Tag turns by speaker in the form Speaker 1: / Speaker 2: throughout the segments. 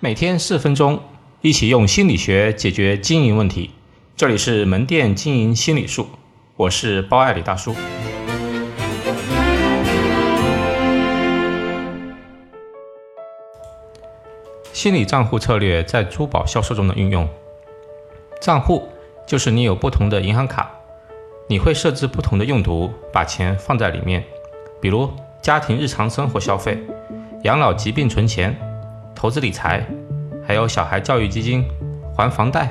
Speaker 1: 每天四分钟，一起用心理学解决经营问题。这里是门店经营心理术，我是包爱理大叔。心理账户策略在珠宝销售中的运用。账户就是你有不同的银行卡，你会设置不同的用途，把钱放在里面，比如家庭日常生活消费、养老疾病存钱。投资理财，还有小孩教育基金、还房贷、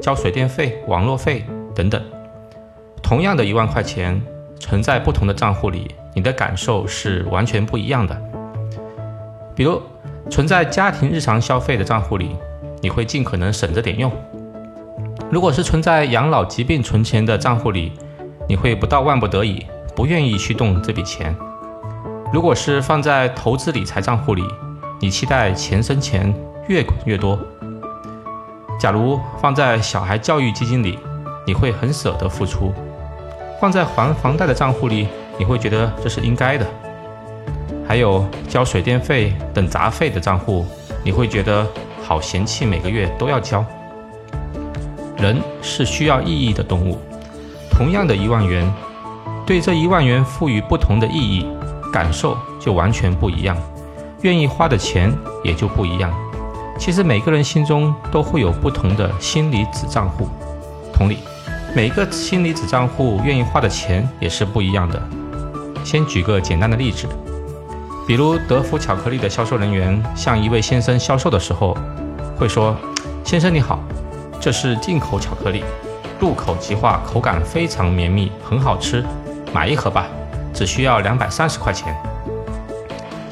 Speaker 1: 交水电费、网络费等等。同样的一万块钱存在不同的账户里，你的感受是完全不一样的。比如存在家庭日常消费的账户里，你会尽可能省着点用；如果是存在养老疾病存钱的账户里，你会不到万不得已不愿意去动这笔钱。如果是放在投资理财账户里，你期待钱生钱，越滚越多。假如放在小孩教育基金里，你会很舍得付出；放在还房贷的账户里，你会觉得这是应该的。还有交水电费等杂费的账户，你会觉得好嫌弃，每个月都要交。人是需要意义的动物，同样的一万元，对这一万元赋予不同的意义，感受就完全不一样。愿意花的钱也就不一样。其实每个人心中都会有不同的心理子账户，同理，每个心理子账户愿意花的钱也是不一样的。先举个简单的例子，比如德芙巧克力的销售人员向一位先生销售的时候，会说：“先生你好，这是进口巧克力，入口即化，口感非常绵密，很好吃，买一盒吧，只需要两百三十块钱。”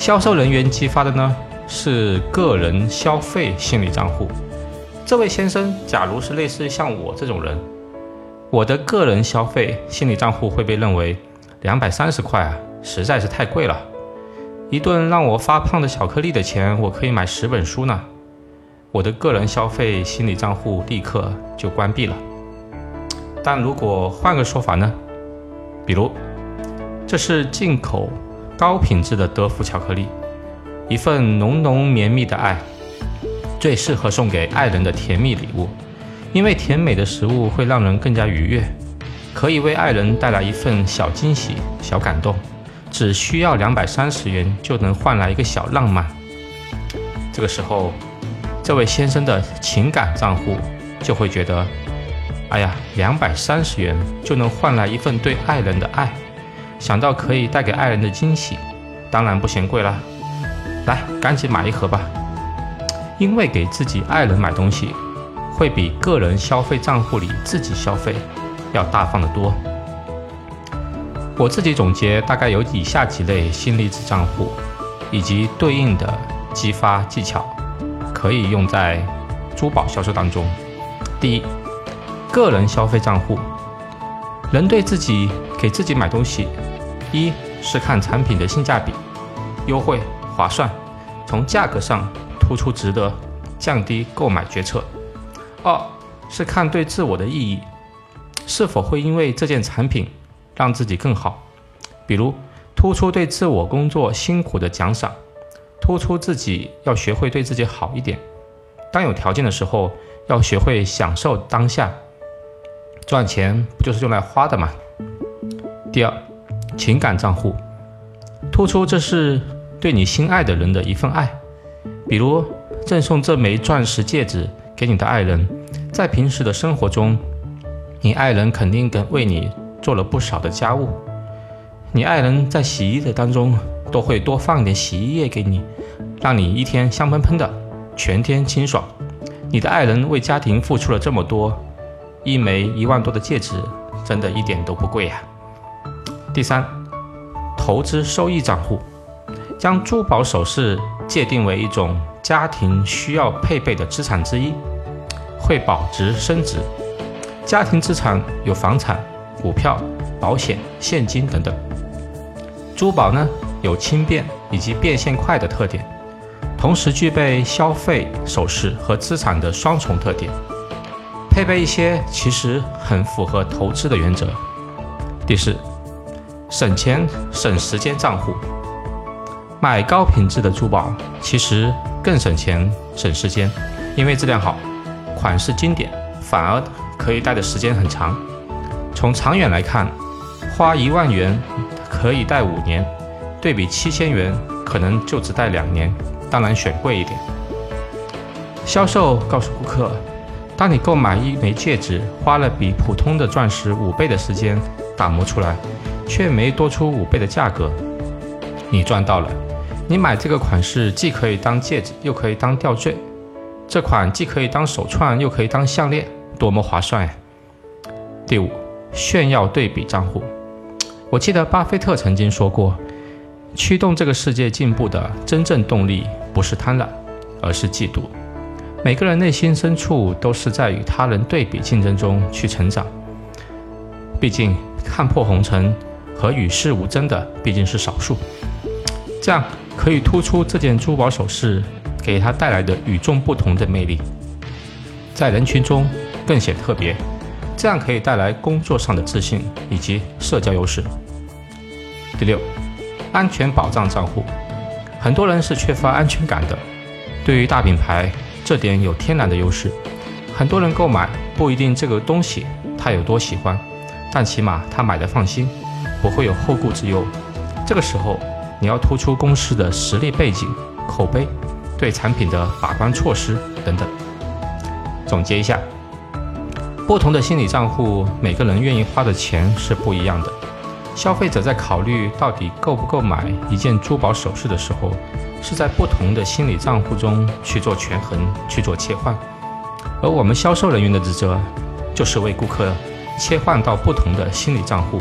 Speaker 1: 销售人员激发的呢是个人消费心理账户。这位先生，假如是类似像我这种人，我的个人消费心理账户会被认为两百三十块啊，实在是太贵了。一顿让我发胖的巧克力的钱，我可以买十本书呢。我的个人消费心理账户立刻就关闭了。但如果换个说法呢？比如，这是进口。高品质的德芙巧克力，一份浓浓绵密的爱，最适合送给爱人的甜蜜礼物。因为甜美的食物会让人更加愉悦，可以为爱人带来一份小惊喜、小感动。只需要两百三十元就能换来一个小浪漫。这个时候，这位先生的情感账户就会觉得：哎呀，两百三十元就能换来一份对爱人的爱。想到可以带给爱人的惊喜，当然不嫌贵了。来，赶紧买一盒吧。因为给自己爱人买东西，会比个人消费账户里自己消费要大方得多。我自己总结，大概有以下几类心理子账户，以及对应的激发技巧，可以用在珠宝销售当中。第一，个人消费账户，人对自己给自己买东西。一是看产品的性价比，优惠划算，从价格上突出值得，降低购买决策。二是看对自我的意义，是否会因为这件产品让自己更好，比如突出对自我工作辛苦的奖赏，突出自己要学会对自己好一点。当有条件的时候，要学会享受当下。赚钱不就是用来花的吗？第二。情感账户，突出这是对你心爱的人的一份爱，比如赠送这枚钻石戒指给你的爱人，在平时的生活中，你爱人肯定跟为你做了不少的家务，你爱人在洗衣的当中都会多放点洗衣液给你，让你一天香喷喷的，全天清爽。你的爱人为家庭付出了这么多，一枚一万多的戒指，真的一点都不贵呀。第三，投资收益账户，将珠宝首饰界定为一种家庭需要配备的资产之一，会保值升值。家庭资产有房产、股票、保险、现金等等。珠宝呢，有轻便以及变现快的特点，同时具备消费首饰和资产的双重特点。配备一些其实很符合投资的原则。第四。省钱省时间账户，买高品质的珠宝其实更省钱省时间，因为质量好，款式经典，反而可以戴的时间很长。从长远来看，花一万元可以戴五年，对比七千元可能就只戴两年，当然选贵一点。销售告诉顾客，当你购买一枚戒指，花了比普通的钻石五倍的时间打磨出来，却没多出五倍的价格，你赚到了。你买这个款式既可以当戒指，又可以当吊坠，这款既可以当手串，又可以当项链，多么划算呀！第五，炫耀对比账户。我记得巴菲特曾经说过，驱动这个世界进步的真正动力不是贪婪，而是嫉妒。每个人内心深处都是在与他人对比竞争中去成长。毕竟看破红尘和与世无争的毕竟是少数，这样可以突出这件珠宝首饰给他带来的与众不同的魅力，在人群中更显特别，这样可以带来工作上的自信以及社交优势。第六，安全保障账户，很多人是缺乏安全感的，对于大品牌。这点有天然的优势，很多人购买不一定这个东西他有多喜欢，但起码他买的放心，不会有后顾之忧。这个时候你要突出公司的实力背景、口碑、对产品的把关措施等等。总结一下，不同的心理账户，每个人愿意花的钱是不一样的。消费者在考虑到底购不购买一件珠宝首饰的时候，是在不同的心理账户中去做权衡、去做切换。而我们销售人员的职责，就是为顾客切换到不同的心理账户，